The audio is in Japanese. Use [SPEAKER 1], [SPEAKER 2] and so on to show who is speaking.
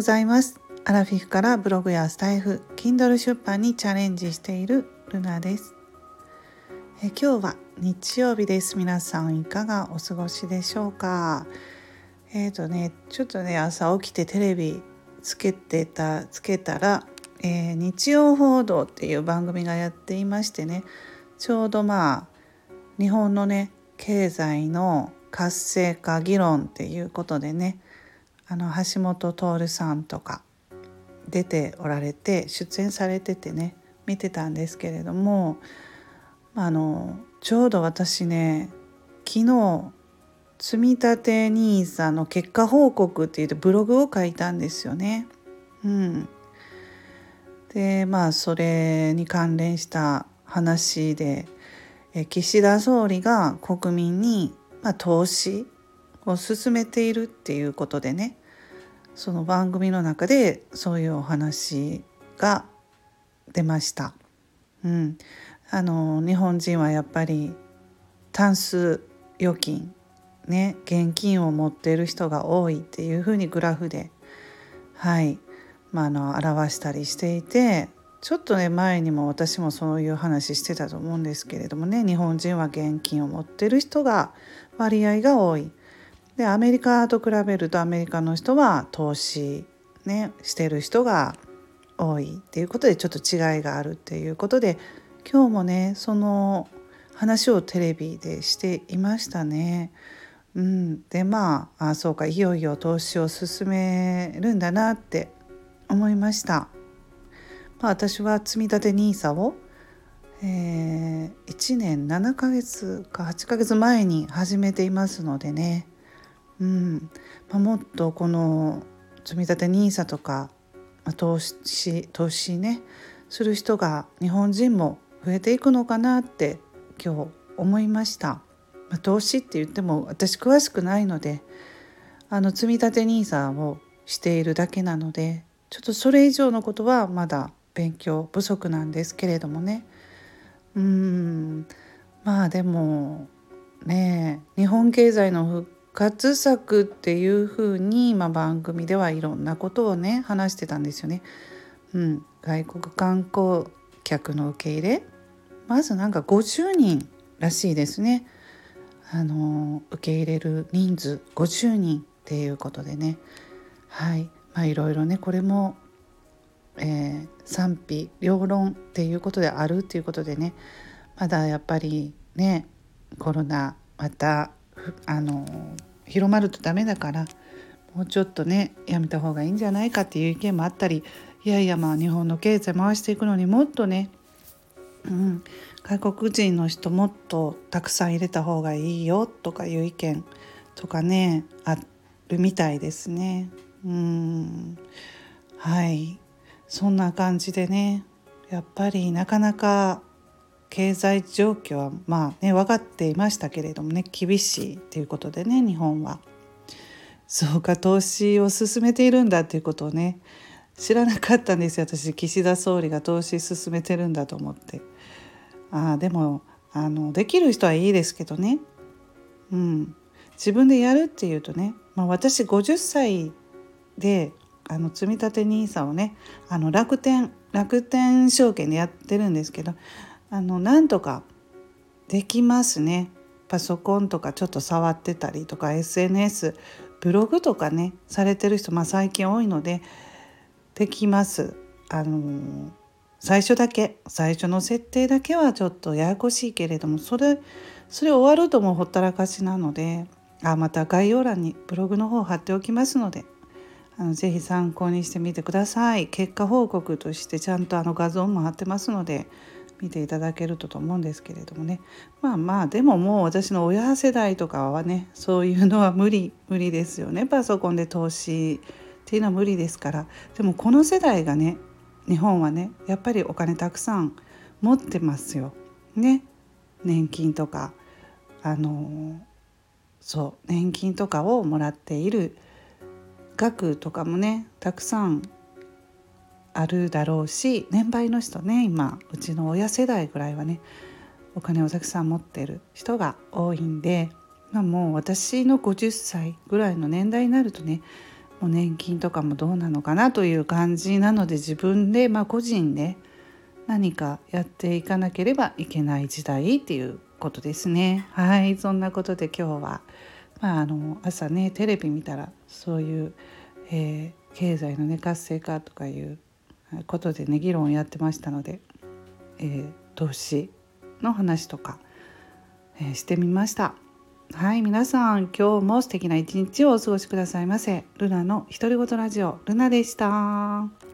[SPEAKER 1] ございます。アラフィフからブログやスタイフ Kindle 出版にチャレンジしているルナです。え今日は日曜日です。皆さんいかがお過ごしでしょうか？えっ、ー、とねちょっとね朝起きてテレビつけてたつけたら、えー、日曜報道っていう番組がやっていましてね。ちょうどまあ日本のね経済の活性化議論っていうことでねあの橋本徹さんとか出ておられて出演されててね見てたんですけれどもあのちょうど私ね昨日積み立て NISA の結果報告って言ってブログを書いたんですよね。うん、でまあそれに関連した話でえ岸田総理が国民に、まあ、投資を進めているっていうことでねその番組の中でそういうお話が出ました。うん、あの日本人はやっぱりタンス預金ね現金を持っている人が多いっていうふうにグラフではい、まあ、の表したりしていてちょっとね前にも私もそういう話してたと思うんですけれどもね日本人は現金を持ってる人が割合が多い。でアメリカと比べるとアメリカの人は投資ねしてる人が多いっていうことでちょっと違いがあるっていうことで今日もねその話をテレビでしていましたね。うん、でまああそうかいよいよ投資を進めるんだなって思いました。まあ、私は積立 NISA を、えー、1年7ヶ月か8ヶ月前に始めていますのでね、うん。まあ、もっとこの積立 NISA とか、まあ、投資投資ねする人が日本人も増えていくのかなって今日思いました。まあ、投資って言っても私詳しくないのであの積立 NISA をしているだけなのでちょっとそれ以上のことはまだ勉強不足なんですけれどもね。うん。まあでもね日本経済の復活策っていうふうに、まあ、番組ではいろんなことをね話してたんですよね。うん、外国観光客の受け入れ。まずなんか50人らしいですね。あの受け入れる人数50人っていうことでね。はい。まあいろいろねこれもえー、賛否両論っていうことであるっていうことでね。まだやっぱりねコロナまたあの広まるとダメだからもうちょっとねやめた方がいいんじゃないかっていう意見もあったりいやいやまあ日本の経済回していくのにもっとね、うん、外国人の人もっとたくさん入れた方がいいよとかいう意見とかねあるみたいですね。うんはいそんな感じでねやっぱりなかなか経済状況はまあね分かっていましたけれどもね厳しいっていうことでね日本は。そうか投資を進めているんだっていうことをね知らなかったんですよ。私岸田総理が投資進めてるんだと思って。ああでもあのできる人はいいですけどね。うん。自分でやるっていうとね、まあ、私50歳であの積立 NISA をねあの楽天楽天証券でやってるんですけどあのなんとかできますねパソコンとかちょっと触ってたりとか SNS ブログとかねされてる人、まあ、最近多いのでできます。あの最初だけ最初の設定だけはちょっとややこしいけれどもそれそれ終わるともうほったらかしなのであまた概要欄にブログの方貼っておきますのであのぜひ参考にしてみてください結果報告としてちゃんとあの画像も貼ってますので見ていただけるとと思うんですけれどもね。まあまあでももう私の親世代とかはねそういうのは無理無理ですよね。パソコンで投資っていうのは無理ですから。でもこの世代がね日本はねやっぱりお金たくさん持ってますよ。ね。年金とかあのそう年金とかをもらっている額とかもねたくさんあるだろうし年配の人ね今うちの親世代ぐらいはねお金をたくさん持ってる人が多いんで、まあ、もう私の50歳ぐらいの年代になるとねもう年金とかもどうなのかなという感じなので自分で、まあ、個人で何かやっていかなければいけない時代っていうことですね。はいそんなことで今日は、まあ、あの朝ねテレビ見たらそういう、えー、経済の、ね、活性化とかいうことでね議論をやってましたので、えー、投資の話とか、えー、してみました。はい皆さん今日も素敵な一日をお過ごしくださいませルナの独り言ラジオルナでした